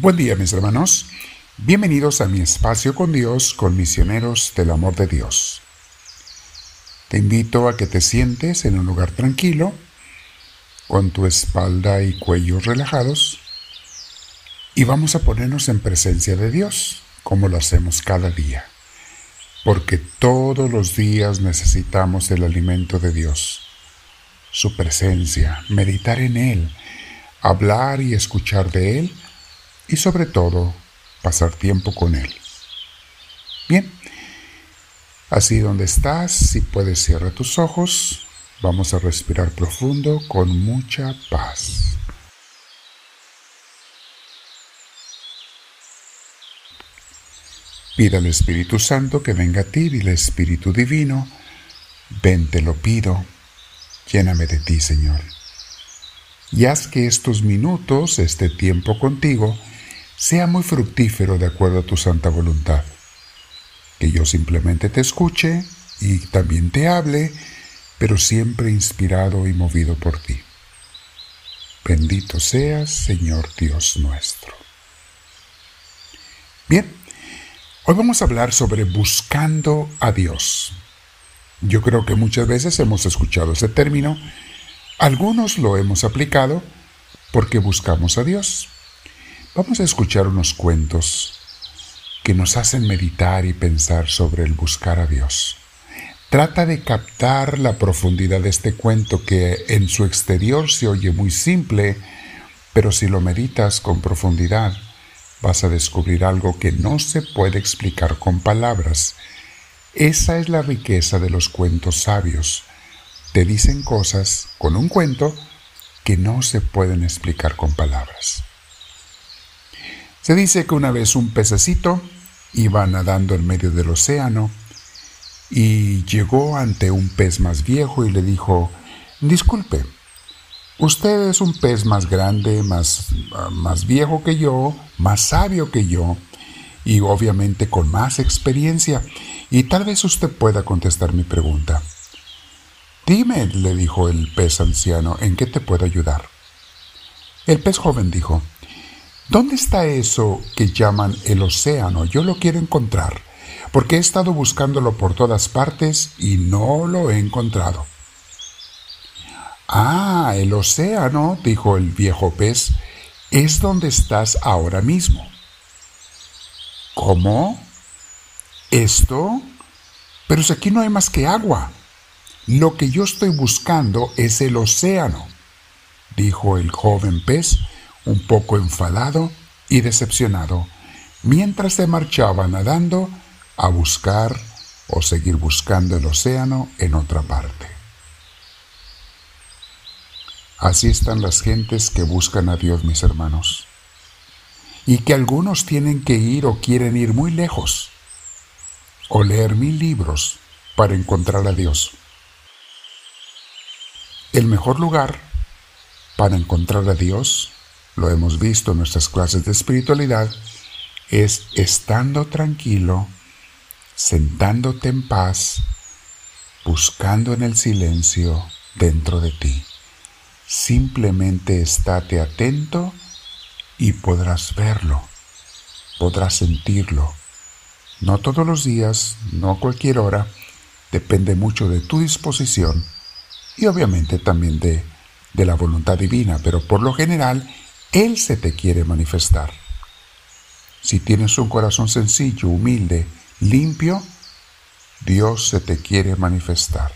Buen día mis hermanos, bienvenidos a mi espacio con Dios, con misioneros del amor de Dios. Te invito a que te sientes en un lugar tranquilo, con tu espalda y cuello relajados, y vamos a ponernos en presencia de Dios, como lo hacemos cada día, porque todos los días necesitamos el alimento de Dios, su presencia, meditar en Él, hablar y escuchar de Él, y sobre todo pasar tiempo con Él. Bien, así donde estás, si puedes cierra tus ojos, vamos a respirar profundo con mucha paz. Pida al Espíritu Santo que venga a ti y el Espíritu Divino, ven te lo pido, lléname de ti, Señor. Y haz que estos minutos, este tiempo contigo, sea muy fructífero de acuerdo a tu santa voluntad. Que yo simplemente te escuche y también te hable, pero siempre inspirado y movido por ti. Bendito seas, Señor Dios nuestro. Bien, hoy vamos a hablar sobre buscando a Dios. Yo creo que muchas veces hemos escuchado ese término, algunos lo hemos aplicado porque buscamos a Dios. Vamos a escuchar unos cuentos que nos hacen meditar y pensar sobre el buscar a Dios. Trata de captar la profundidad de este cuento que en su exterior se oye muy simple, pero si lo meditas con profundidad, vas a descubrir algo que no se puede explicar con palabras. Esa es la riqueza de los cuentos sabios. Te dicen cosas con un cuento que no se pueden explicar con palabras. Se dice que una vez un pececito iba nadando en medio del océano y llegó ante un pez más viejo y le dijo, disculpe, usted es un pez más grande, más, más viejo que yo, más sabio que yo y obviamente con más experiencia y tal vez usted pueda contestar mi pregunta. Dime, le dijo el pez anciano, ¿en qué te puedo ayudar? El pez joven dijo, ¿Dónde está eso que llaman el océano? Yo lo quiero encontrar, porque he estado buscándolo por todas partes y no lo he encontrado. Ah, el océano, dijo el viejo pez, es donde estás ahora mismo. ¿Cómo? ¿Esto? Pero si aquí no hay más que agua. Lo que yo estoy buscando es el océano, dijo el joven pez un poco enfadado y decepcionado, mientras se marchaba nadando a buscar o seguir buscando el océano en otra parte. Así están las gentes que buscan a Dios, mis hermanos, y que algunos tienen que ir o quieren ir muy lejos, o leer mil libros para encontrar a Dios. El mejor lugar para encontrar a Dios lo hemos visto en nuestras clases de espiritualidad, es estando tranquilo, sentándote en paz, buscando en el silencio dentro de ti. Simplemente estate atento y podrás verlo, podrás sentirlo. No todos los días, no a cualquier hora, depende mucho de tu disposición y obviamente también de, de la voluntad divina, pero por lo general él se te quiere manifestar. Si tienes un corazón sencillo, humilde, limpio, Dios se te quiere manifestar.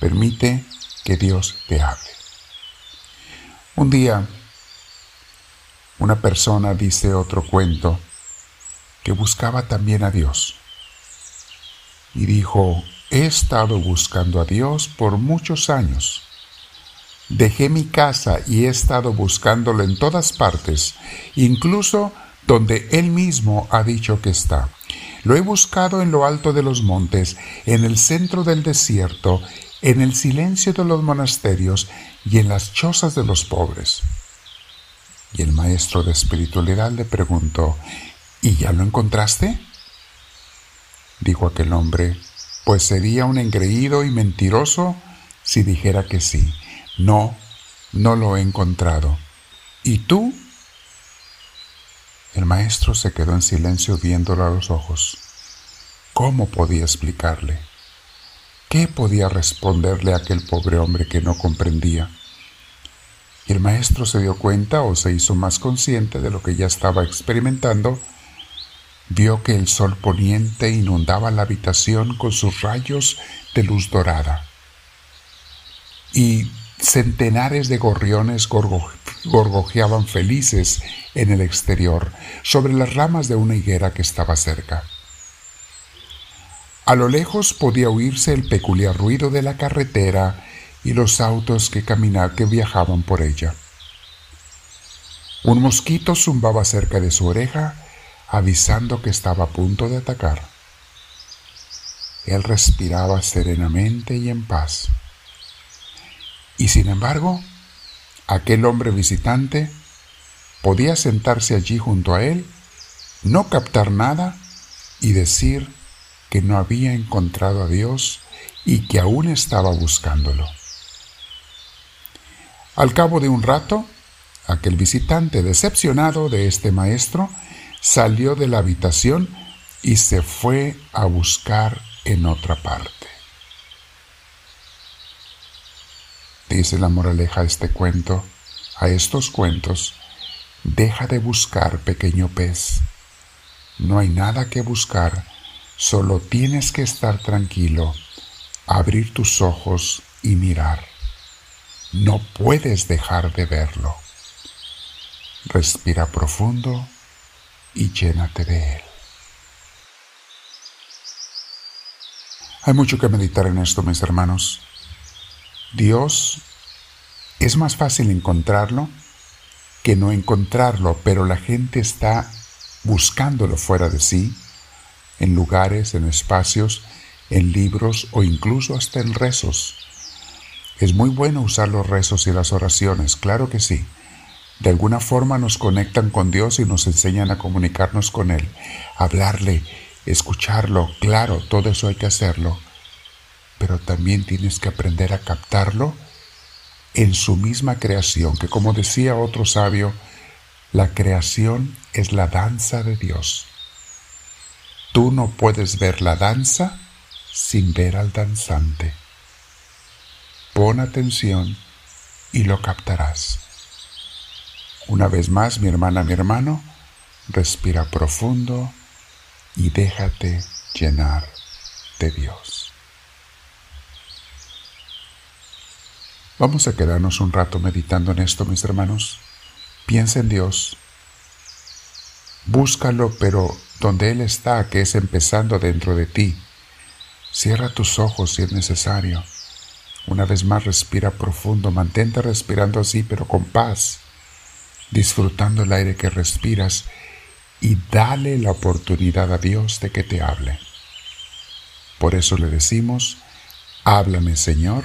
Permite que Dios te hable. Un día, una persona dice otro cuento que buscaba también a Dios. Y dijo, he estado buscando a Dios por muchos años Dejé mi casa y he estado buscándolo en todas partes, incluso donde Él mismo ha dicho que está. Lo he buscado en lo alto de los montes, en el centro del desierto, en el silencio de los monasterios y en las chozas de los pobres. Y el maestro de espiritualidad le preguntó, ¿Y ya lo encontraste? Dijo aquel hombre, pues sería un engreído y mentiroso si dijera que sí. No, no lo he encontrado. ¿Y tú El maestro se quedó en silencio viéndolo a los ojos. ¿Cómo podía explicarle? ¿Qué podía responderle a aquel pobre hombre que no comprendía? Y el maestro se dio cuenta o se hizo más consciente de lo que ya estaba experimentando, vio que el sol poniente inundaba la habitación con sus rayos de luz dorada. Y centenares de gorriones gorgojeaban felices en el exterior, sobre las ramas de una higuera que estaba cerca. A lo lejos podía oírse el peculiar ruido de la carretera y los autos que caminaban, que viajaban por ella. Un mosquito zumbaba cerca de su oreja, avisando que estaba a punto de atacar. Él respiraba serenamente y en paz. Y sin embargo, aquel hombre visitante podía sentarse allí junto a él, no captar nada y decir que no había encontrado a Dios y que aún estaba buscándolo. Al cabo de un rato, aquel visitante decepcionado de este maestro salió de la habitación y se fue a buscar en otra parte. Dice la moraleja a este cuento, a estos cuentos, deja de buscar, pequeño pez. No hay nada que buscar, solo tienes que estar tranquilo, abrir tus ojos y mirar. No puedes dejar de verlo. Respira profundo y llénate de él. Hay mucho que meditar en esto, mis hermanos. Dios es más fácil encontrarlo que no encontrarlo, pero la gente está buscándolo fuera de sí, en lugares, en espacios, en libros o incluso hasta en rezos. Es muy bueno usar los rezos y las oraciones, claro que sí. De alguna forma nos conectan con Dios y nos enseñan a comunicarnos con Él, hablarle, escucharlo, claro, todo eso hay que hacerlo. Pero también tienes que aprender a captarlo en su misma creación, que como decía otro sabio, la creación es la danza de Dios. Tú no puedes ver la danza sin ver al danzante. Pon atención y lo captarás. Una vez más, mi hermana, mi hermano, respira profundo y déjate llenar de Dios. Vamos a quedarnos un rato meditando en esto, mis hermanos. Piensa en Dios. Búscalo, pero donde Él está, que es empezando dentro de ti. Cierra tus ojos si es necesario una vez más respira profundo, mantente respirando así, pero con paz, disfrutando el aire que respiras y dale la oportunidad a Dios de que te hable. Por eso le decimos, háblame Señor,